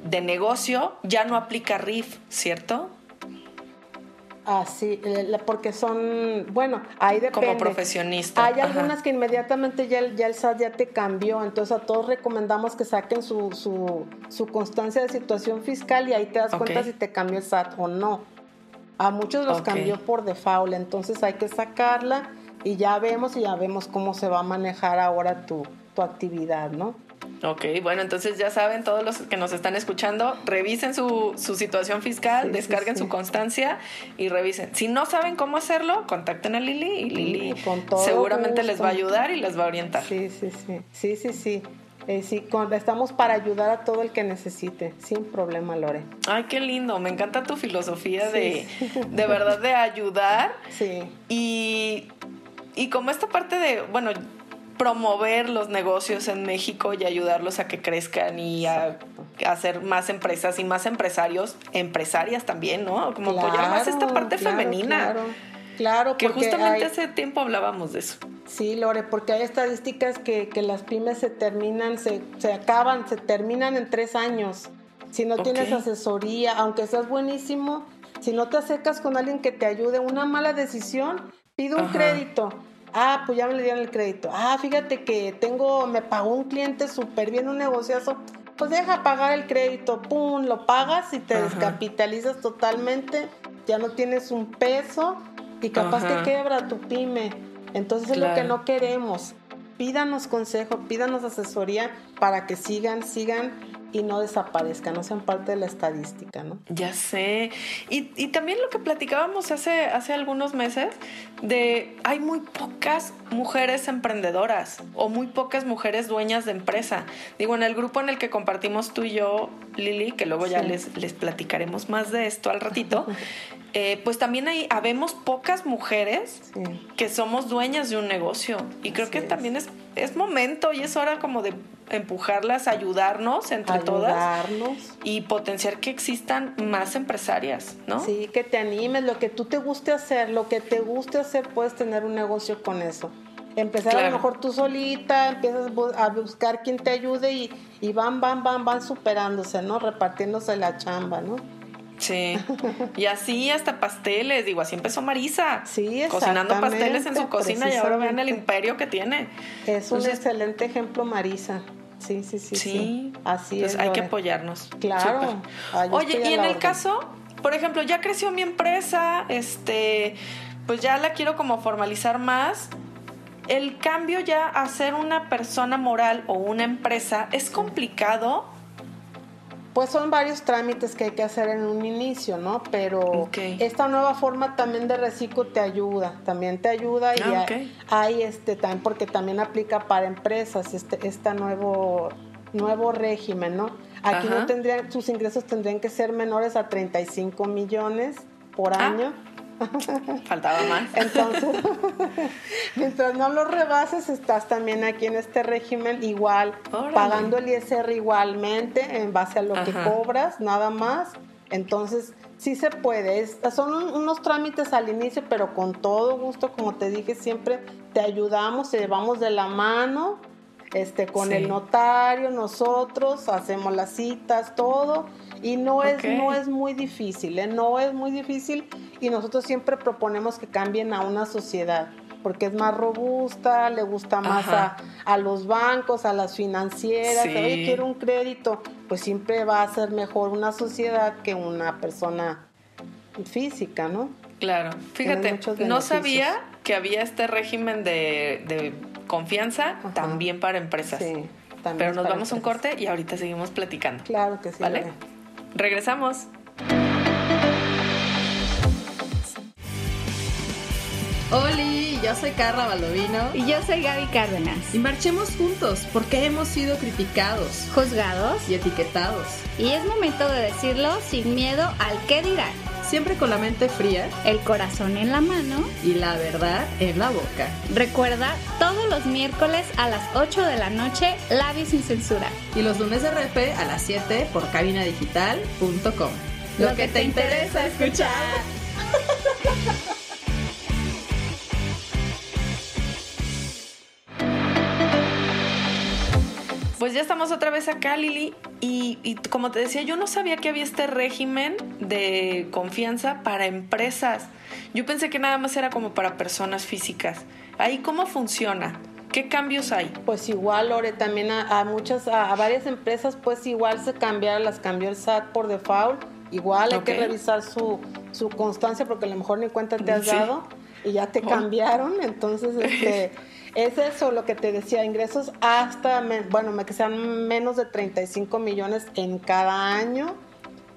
de negocio, ya no aplica RIF, ¿cierto? Ah, sí, eh, porque son, bueno, hay depende. Como profesionista. Hay algunas que inmediatamente ya, ya el SAT ya te cambió, entonces a todos recomendamos que saquen su, su, su constancia de situación fiscal y ahí te das cuenta si te cambió el SAT o no. A muchos los cambió por default, entonces hay que sacarla y ya vemos y ya vemos cómo se va a manejar ahora tu, tu actividad, ¿no? Ok, bueno, entonces ya saben, todos los que nos están escuchando, revisen su, su situación fiscal, descarguen su constancia y revisen. Si no saben cómo hacerlo, contacten a Lili y Lili seguramente les va a ayudar y les va a orientar. Sí, sí, sí, sí, sí, sí. Eh, sí, estamos para ayudar a todo el que necesite, sin problema, Lore. Ay, qué lindo, me encanta tu filosofía de, de verdad, de ayudar. Sí. Y, y como esta parte de, bueno, promover los negocios en México y ayudarlos a que crezcan y a, hacer más empresas y más empresarios, empresarias también, ¿no? Como apoyar más esta parte femenina. Claro, claro. Que justamente hace tiempo hablábamos de eso. Sí, Lore, porque hay estadísticas que, que las pymes se terminan, se, se, acaban, se terminan en tres años. Si no tienes asesoría, aunque seas buenísimo, Si no te acercas con alguien que te ayude, una mala decisión, pide un crédito. Ah, pues ya me le dieron el crédito. Ah, fíjate que tengo, me pagó un cliente súper bien, un negociazo. Pues deja pagar el crédito, pum, lo pagas y te descapitalizas totalmente. Ya no tienes un peso y capaz te quebra tu pyme. Entonces es lo que no queremos. Pídanos consejo, pídanos asesoría para que sigan, sigan y no desaparezcan, no sean parte de la estadística, ¿no? Ya sé. Y, y, también lo que platicábamos hace, hace algunos meses, de hay muy pocas mujeres emprendedoras o muy pocas mujeres dueñas de empresa. Digo, en el grupo en el que compartimos tú y yo, Lili, que luego ya les, les platicaremos más de esto al ratito, eh, pues también hay, habemos pocas mujeres que somos dueñas de un negocio. Y creo que también es, es momento y es hora como de empujarlas, ayudarnos entre ayudarnos. todas y potenciar que existan más empresarias, ¿no? Sí, que te animes, lo que tú te guste hacer, lo que te guste hacer, puedes tener un negocio con eso. Empezar a lo mejor tú solita, empiezas a buscar quien te ayude y, y van, van, van, van superándose, ¿no? Repartiéndose la chamba, ¿no? Sí. Y así hasta pasteles, digo, así empezó Marisa. Sí, Cocinando pasteles en su cocina y ahora vean el imperio que tiene. Es un excelente ejemplo, Marisa. Sí, sí, sí. Sí. Así es. Hay que apoyarnos. Claro. Oye, y en el caso, por ejemplo, ya creció mi empresa, este, pues ya la quiero como formalizar más. El cambio ya a ser una persona moral o una empresa es complicado pues son varios trámites que hay que hacer en un inicio, ¿no? Pero esta nueva forma también de reciclo te ayuda, también te ayuda y ah, hay, este también porque también aplica para empresas este este nuevo nuevo régimen, ¿no? Aquí no tendrían sus ingresos tendrían que ser menores a 35 millones por ah. año. Faltaba más. Entonces, mientras no lo rebases, estás también aquí en este régimen igual, pagando el ISR igualmente en base a lo que cobras, nada más. Entonces, sí se puede. son unos trámites al inicio, pero con todo gusto, como te dije, siempre te ayudamos, te llevamos de la mano este, con el notario, nosotros hacemos las citas, todo y no es, no es muy difícil, ¿eh? no es muy difícil y nosotros siempre proponemos que cambien a una sociedad porque es más robusta, le gusta más a, los bancos, a las financieras, oye, quiero un crédito, pues siempre va a ser mejor una sociedad que una persona física, ¿no? Claro, fíjate, no sabía que había este régimen de, confianza también para empresas. Sí, también Pero nos vamos a un corte y ahorita seguimos platicando. Claro que sí. ¿Vale? Regresamos. Oli, yo soy Carla Baldovino. Y yo soy Gaby Cárdenas. Y marchemos juntos porque hemos sido criticados, juzgados y etiquetados. Y es momento de decirlo sin miedo al qué dirán siempre con la mente fría, el corazón en la mano y la verdad en la boca. Recuerda, todos los miércoles a las 8 de la noche, Labi sin censura. Y los lunes de repe a las 7 por cabinadigital.com. Lo, que te interesa escuchar. Pues ya estamos otra vez acá, Lili, y, como te decía, yo no sabía que había este régimen de confianza para empresas. Yo pensé que nada más era como para personas físicas. ¿Ahí cómo funciona? ¿Qué cambios hay? Pues igual, Lore, también a, muchas, a, varias empresas, pues igual se cambiaron, las cambió el SAT por default. Igual hay que revisar su, su constancia porque a lo mejor ni cuenta te has dado y ya te oh. cambiaron. Entonces, este... Es eso lo que te decía, ingresos hasta, bueno, que sean menos de 35 millones en cada año.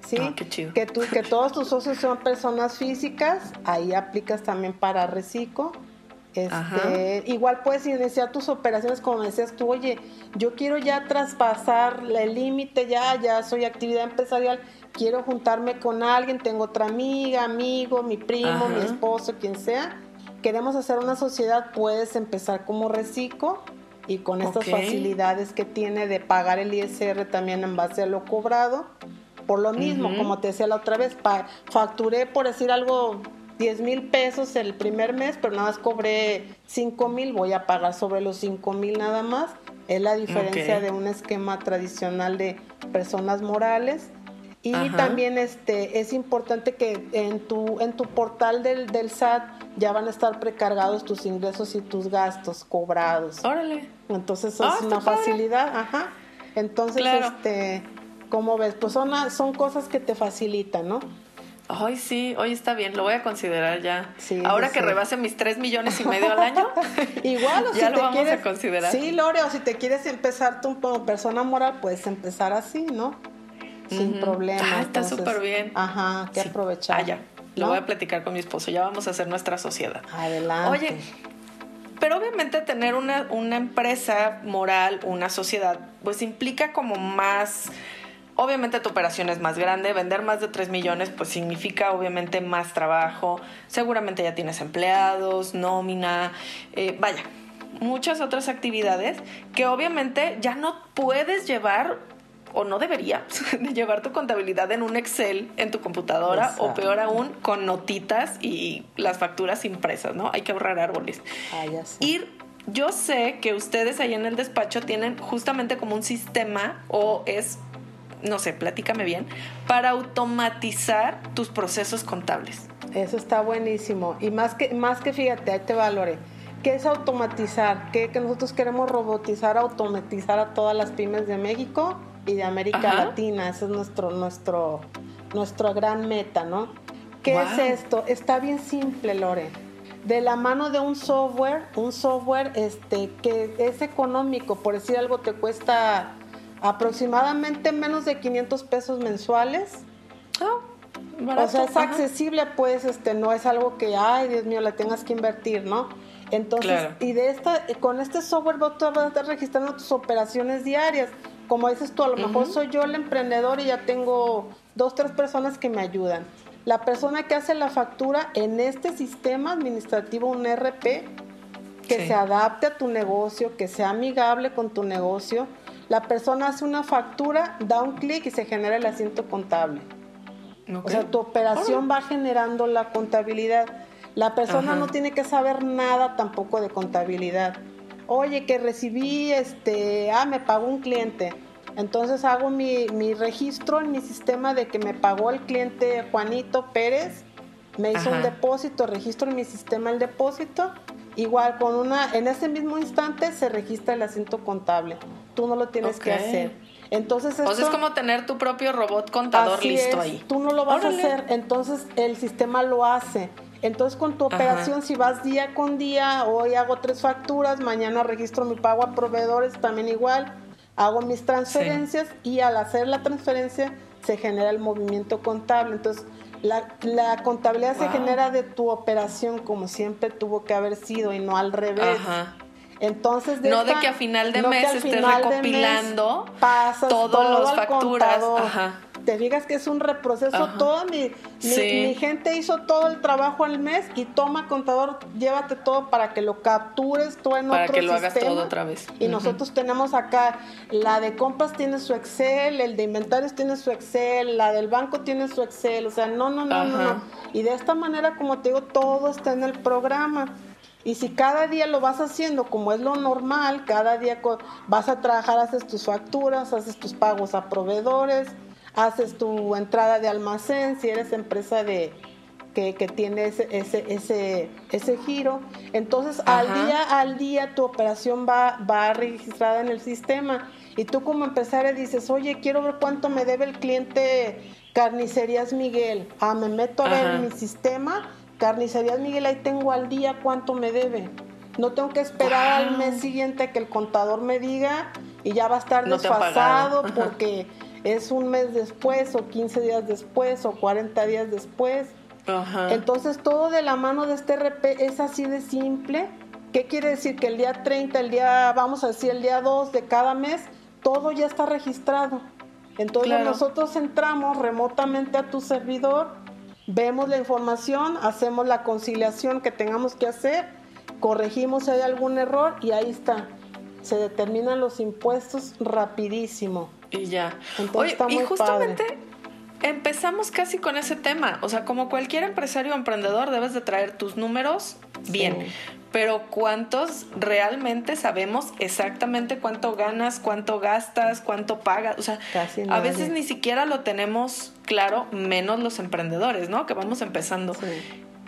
¿Sí? Ah, qué chido. Que, tú, que todos tus socios son personas físicas, ahí aplicas también para reciclo. Este, igual puedes iniciar tus operaciones como decías tú, oye, yo quiero ya traspasar el límite, ya, ya soy actividad empresarial, quiero juntarme con alguien, tengo otra amiga, amigo, mi primo, mi esposo, quien sea, queremos hacer una sociedad, puedes empezar como reciclo y con estas facilidades que tiene de pagar el ISR también en base a lo cobrado. Por lo mismo, como te decía la otra vez, facturé, por decir algo, 10 mil pesos el primer mes, pero nada más cobré 5 mil, voy a pagar sobre los 5 mil nada más. Es la diferencia de un esquema tradicional de personas morales Y también este es importante que en tu en tu portal del, del SAT ya van a estar precargados tus ingresos y tus gastos cobrados. Órale. Entonces eso es ah, una facilidad, ajá. Entonces este ¿cómo ves? Pues son son cosas que te facilitan, ¿no? Ay, sí, hoy está bien, lo voy a considerar ya. Ahora que rebase mis 3 millones y medio al año. Igual, o ya lo vamos a considerar. Sí, Lore, o si te quieres empezar tú como persona moral, puedes empezar así, ¿no? Sin problema. Ah, está súper bien. Ajá, que aprovechar. Ah, ya. Lo voy a platicar con mi esposo, ya vamos a hacer nuestra sociedad. Adelante. Oye, pero obviamente tener una, una empresa moral, una sociedad, pues implica como más Obviamente tu operación es más grande, vender más de 3 millones pues significa obviamente más trabajo, seguramente ya tienes empleados, nómina, eh, vaya, muchas otras actividades que obviamente ya no puedes llevar o no deberías llevar tu contabilidad en un Excel en tu computadora o peor aún con notitas y las facturas impresas, ¿no? Hay que ahorrar árboles. Ah, Ir yo sé que ustedes ahí en el despacho tienen justamente como un sistema o es no sé, platícame bien, para automatizar tus procesos contables. Eso está buenísimo. Y más que, más que fíjate, ahí te valore. ¿Qué es automatizar? ¿Qué, que nosotros queremos robotizar, automatizar a todas las pymes de México y de América Latina. Ese es nuestro, nuestro, nuestra gran meta, ¿no? ¿Qué es esto? Está bien simple, Lore. De la mano de un software, un software este, que es económico, por decir algo, te cuesta aproximadamente menos de 500 pesos mensuales. Ah, o sea, es accesible, pues, este, no es algo que, ay, Dios mío, la tengas que invertir, ¿no? Entonces, y de esta, con este software vas a estar registrando tus operaciones diarias. Como dices tú, a lo mejor soy yo el emprendedor y ya tengo dos, tres personas que me ayudan. La persona que hace la factura en este sistema administrativo, un RP, que se adapte a tu negocio, que sea amigable con tu negocio, la persona hace una factura, da un clic y se genera el asiento contable. O sea, tu operación va generando la contabilidad. La persona no tiene que saber nada tampoco de contabilidad. Oye, que recibí, este, ah, me pagó un cliente. Entonces hago mi, mi registro en mi sistema de que me pagó el cliente Juanito Pérez, me hizo un depósito, registro en mi sistema el depósito. Igual, con una, en ese mismo instante se registra el asiento contable tú no lo tienes que hacer. Entonces, esto, o sea, es como tener tu propio robot contador listo ahí. Tú no lo vas a hacer, entonces el sistema lo hace. Entonces, con tu operación, si vas día con día, hoy hago tres facturas, mañana registro mi pago a proveedores, también igual, hago mis transferencias y al hacer la transferencia se genera el movimiento contable. Entonces, la, la contabilidad se genera de tu operación como siempre tuvo que haber sido y no al revés. Ajá. Entonces, no de que a final de mes estés recopilando todas las facturas. Te digas que es un reproceso. Toda mi, mi, gente hizo todo el trabajo al mes y toma contador, llévate todo para que lo captures tú en para otro que lo hagas todo otra vez. Y nosotros tenemos acá, la de compras tiene su Excel, el de inventarios tiene su Excel, la del banco tiene su Excel. O sea, no, no, no, no, no. Y de esta manera, como te digo, todo está en el programa. Y si cada día lo vas haciendo como es lo normal, cada día vas a trabajar, haces tus facturas, haces tus pagos a proveedores, haces tu entrada de almacén, si eres empresa de que, que tiene ese, ese, ese, giro. Entonces, al día al día tu operación va, va registrada en el sistema. Y tú como empresaria dices, oye, quiero ver cuánto me debe el cliente Carnicerías Miguel. Ah, me meto a ver en mi sistema Carnicerías Miguel, ahí tengo al día cuánto me debe. No tengo que esperar al mes siguiente que el contador me diga y ya va a estar desfasado porque es un mes después o 15 días después o 40 días después. Entonces todo de la mano de este RP es así de simple. ¿Qué quiere decir? Que el día 30, el día, vamos a decir, el día 2 de cada mes, todo ya está registrado. Entonces nosotros entramos remotamente a tu servidor vemos la información, hacemos la conciliación que tengamos que hacer, corregimos si hay algún error y ahí está. Se determinan los impuestos rapidísimo. Y ya. Oye, y justamente empezamos casi con ese tema. O sea, como cualquier empresario o emprendedor, debes de traer tus números bien. pero ¿cuántos realmente sabemos exactamente cuánto ganas, cuánto gastas, cuánto pagas? O sea, a veces ni siquiera lo tenemos claro, menos los emprendedores, ¿no? Que vamos empezando.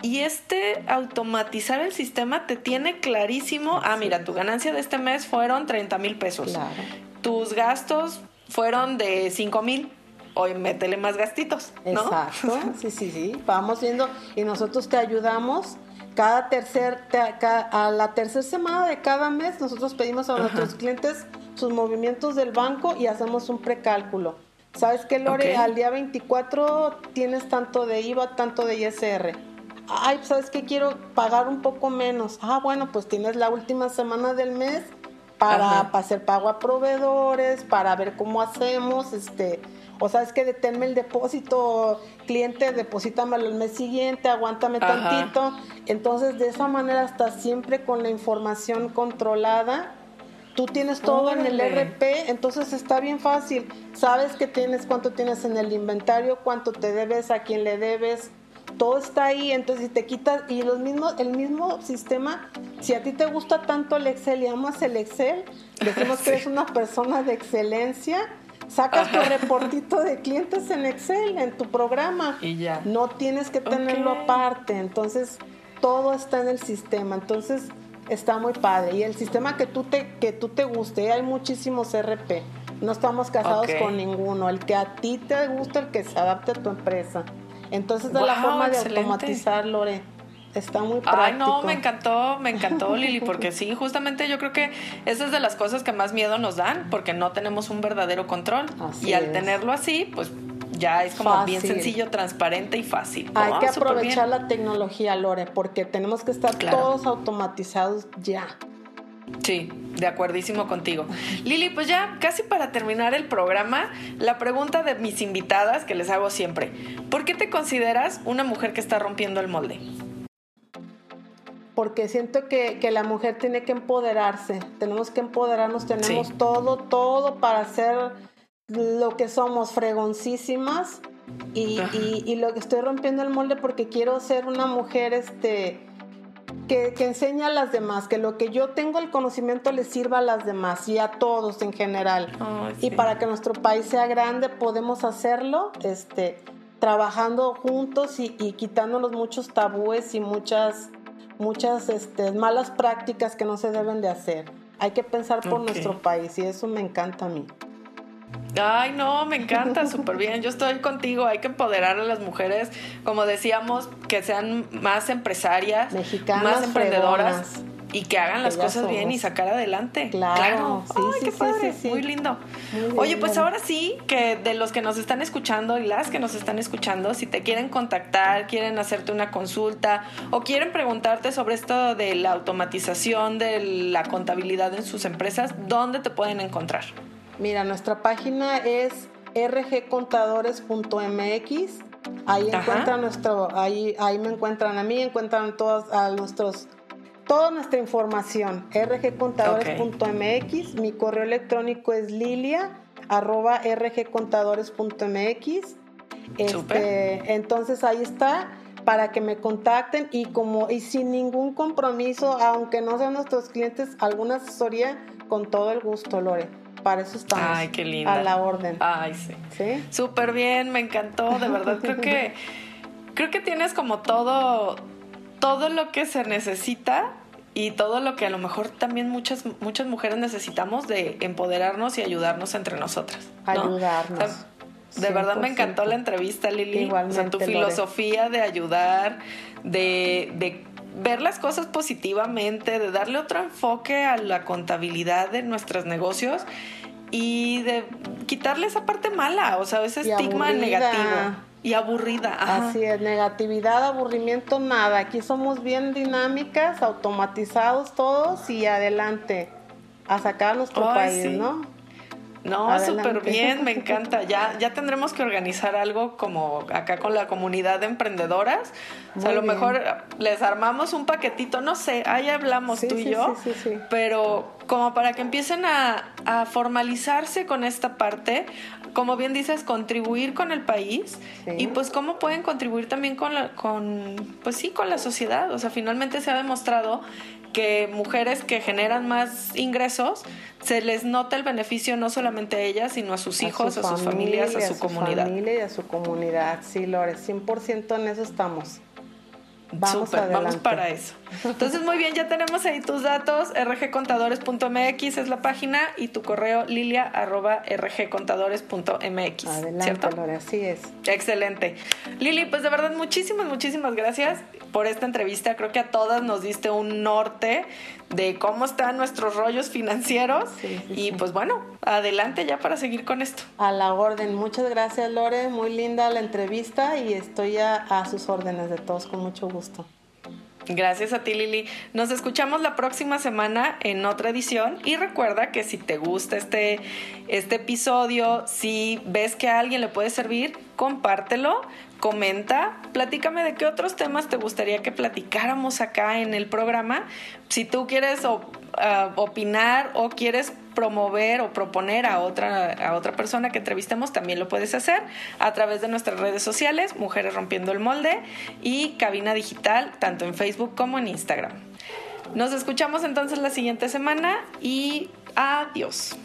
Y este automatizar el sistema te tiene clarísimo, ah, mira, tu ganancia de este mes fueron 30 mil pesos. Claro. Tus gastos fueron de 5 mil. Hoy métele más gastitos. ¿no? Exacto, sí, sí, sí. Vamos viendo y nosotros te ayudamos. Cada tercer, a la tercera semana de cada mes nosotros pedimos a nuestros clientes sus movimientos del banco y hacemos un precálculo. ¿Sabes qué, Lore? Al día 24 tienes tanto de IVA, tanto de ISR ay, ¿sabes qué? Quiero pagar un poco menos. Ah, bueno, pues tienes la última semana del mes para, hacer pago a proveedores, para ver cómo hacemos, este, o sabes que deténme el depósito, cliente, deposítamelo el mes siguiente, aguántame tantito. Entonces, de esa manera estás siempre con la información controlada. Tú tienes todo en el RP, entonces está bien fácil. Sabes que tienes cuánto tienes en el inventario, cuánto te debes, a quién le debes, todo está ahí, entonces si te quitas, y los mismos, el mismo sistema, si a ti te gusta tanto el Excel y amas el Excel, decimos que eres una persona de excelencia, sacas tu reportito de clientes en Excel, en tu programa. Y ya. No tienes que tenerlo aparte, entonces todo está en el sistema, entonces está muy padre. Y el sistema que tú te, que tú te guste, hay muchísimos RP. No estamos casados con ninguno. El que a ti te gusta, el que se adapte a tu empresa. Entonces de la forma de automatizar, Lore. Está muy práctico. Ay, no, me encantó, me encantó, Lili, porque sí, justamente yo creo que esa es de las cosas que más miedo nos dan, porque no tenemos un verdadero control. y al tenerlo así, pues ya es como bien sencillo, transparente y fácil. Hay que aprovechar la tecnología, Lore, porque tenemos que estar todos automatizados ya. Sí, de acuerdísimo contigo. Lili, pues ya casi para terminar el programa, la pregunta de mis invitadas que les hago siempre. ¿Por qué te consideras una mujer que está rompiendo el molde? Porque siento que, la mujer tiene que empoderarse, tenemos que empoderarnos, tenemos todo, todo para ser lo que somos, fregoncísimas. Y, y, y, lo que estoy rompiendo el molde porque quiero ser una mujer, este, que, enseña a las demás, que lo que yo tengo el conocimiento le sirva a las demás y a todos en general. Y para que nuestro país sea grande podemos hacerlo este, trabajando juntos y, quitándonos muchos tabúes y muchas, muchas este, malas prácticas que no se deben de hacer. Hay que pensar por nuestro país y eso me encanta a mí. Ay, no, me encanta, súper bien. Yo estoy contigo. Hay que empoderar a las mujeres, como decíamos, que sean más empresarias, Mexicanas, más emprendedoras. Y que hagan las cosas bien y sacar adelante. Claro. Sí, Ay, qué padre. Muy lindo. Oye, pues ahora sí, que de los que nos están escuchando y las que nos están escuchando, si te quieren contactar, quieren hacerte una consulta o quieren preguntarte sobre esto de la automatización de la contabilidad en sus empresas, ¿dónde te pueden encontrar? Mira, nuestra página es rgcontadores.mx. Ahí encuentran nuestro, ahí, ahí me encuentran a mí, encuentran todas a nuestros, toda nuestra información. rgcontadores.mx. Mi correo electrónico es lilia arroba rgcontadores.mx. Este, entonces ahí está para que me contacten y como y sin ningún compromiso, aunque no sean nuestros clientes, alguna asesoría con todo el gusto, Lore para eso estamos. Ay, qué linda. A la orden. Ay, sí. ¿Sí? Súper bien, me encantó, de verdad. Creo que, creo que tienes como todo, todo lo que se necesita y todo lo que a lo mejor también muchas, muchas mujeres necesitamos de empoderarnos y ayudarnos entre nosotras. Ayudarnos. de verdad me encantó la entrevista, Lili. Igualmente, o sea, tu filosofía de ayudar, de, de ver las cosas positivamente, de darle otro enfoque a la contabilidad de nuestros negocios y de quitarle esa parte mala, o sea, ese estigma negativo y aburrida. Así es, negatividad, aburrimiento, nada. Aquí somos bien dinámicas, automatizados todos y adelante a sacar nuestro país, ¿no? No, súper bien, me encanta. Ya, ya tendremos que organizar algo como acá con la comunidad de emprendedoras. o sea, a lo mejor les armamos un paquetito, no sé, ahí hablamos tú y yo. pero como para que empiecen a, a, formalizarse con esta parte, como bien dices, contribuir con el país y pues cómo pueden contribuir también con, la, con, pues sí, con la sociedad. O sea, finalmente se ha demostrado que mujeres que generan más ingresos se les nota el beneficio no solamente a ellas, sino a sus hijos, a, sus familias, a su, a su comunidad. familia y a su comunidad, sí, Lore, 100% en eso estamos. Vamos, vamos para eso. Entonces, muy bien, ya tenemos ahí tus datos, rgcontadores.mx es la página y tu correo lilia arroba rgcontadores.mx. Adelante, ¿cierto? Lore, así es. Excelente. Lili, pues de verdad, muchísimas, muchísimas gracias por esta entrevista. Creo que a todas nos diste un norte de cómo están nuestros rollos financieros. Sí, sí, y pues bueno, adelante ya para seguir con esto. A la orden. Muchas gracias, Lore. Muy linda la entrevista y estoy a, a sus órdenes de todos con mucho gusto. Gracias a ti, Lili. Nos escuchamos la próxima semana en otra edición y recuerda que si te gusta este, este episodio, si ves que a alguien le puede servir, compártelo, comenta, platícame de qué otros temas te gustaría que platicáramos acá en el programa. Si tú quieres uh, opinar o quieres promover o proponer a otra, a otra persona que entrevistemos, también lo puedes hacer a través de nuestras redes sociales, Mujeres Rompiendo el Molde y Cabina Digital, tanto en Facebook como en Instagram. Nos escuchamos entonces la siguiente semana y adiós.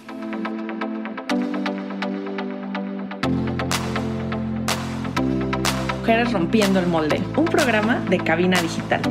Rompiendo el Molde, un programa de Cabina Digital.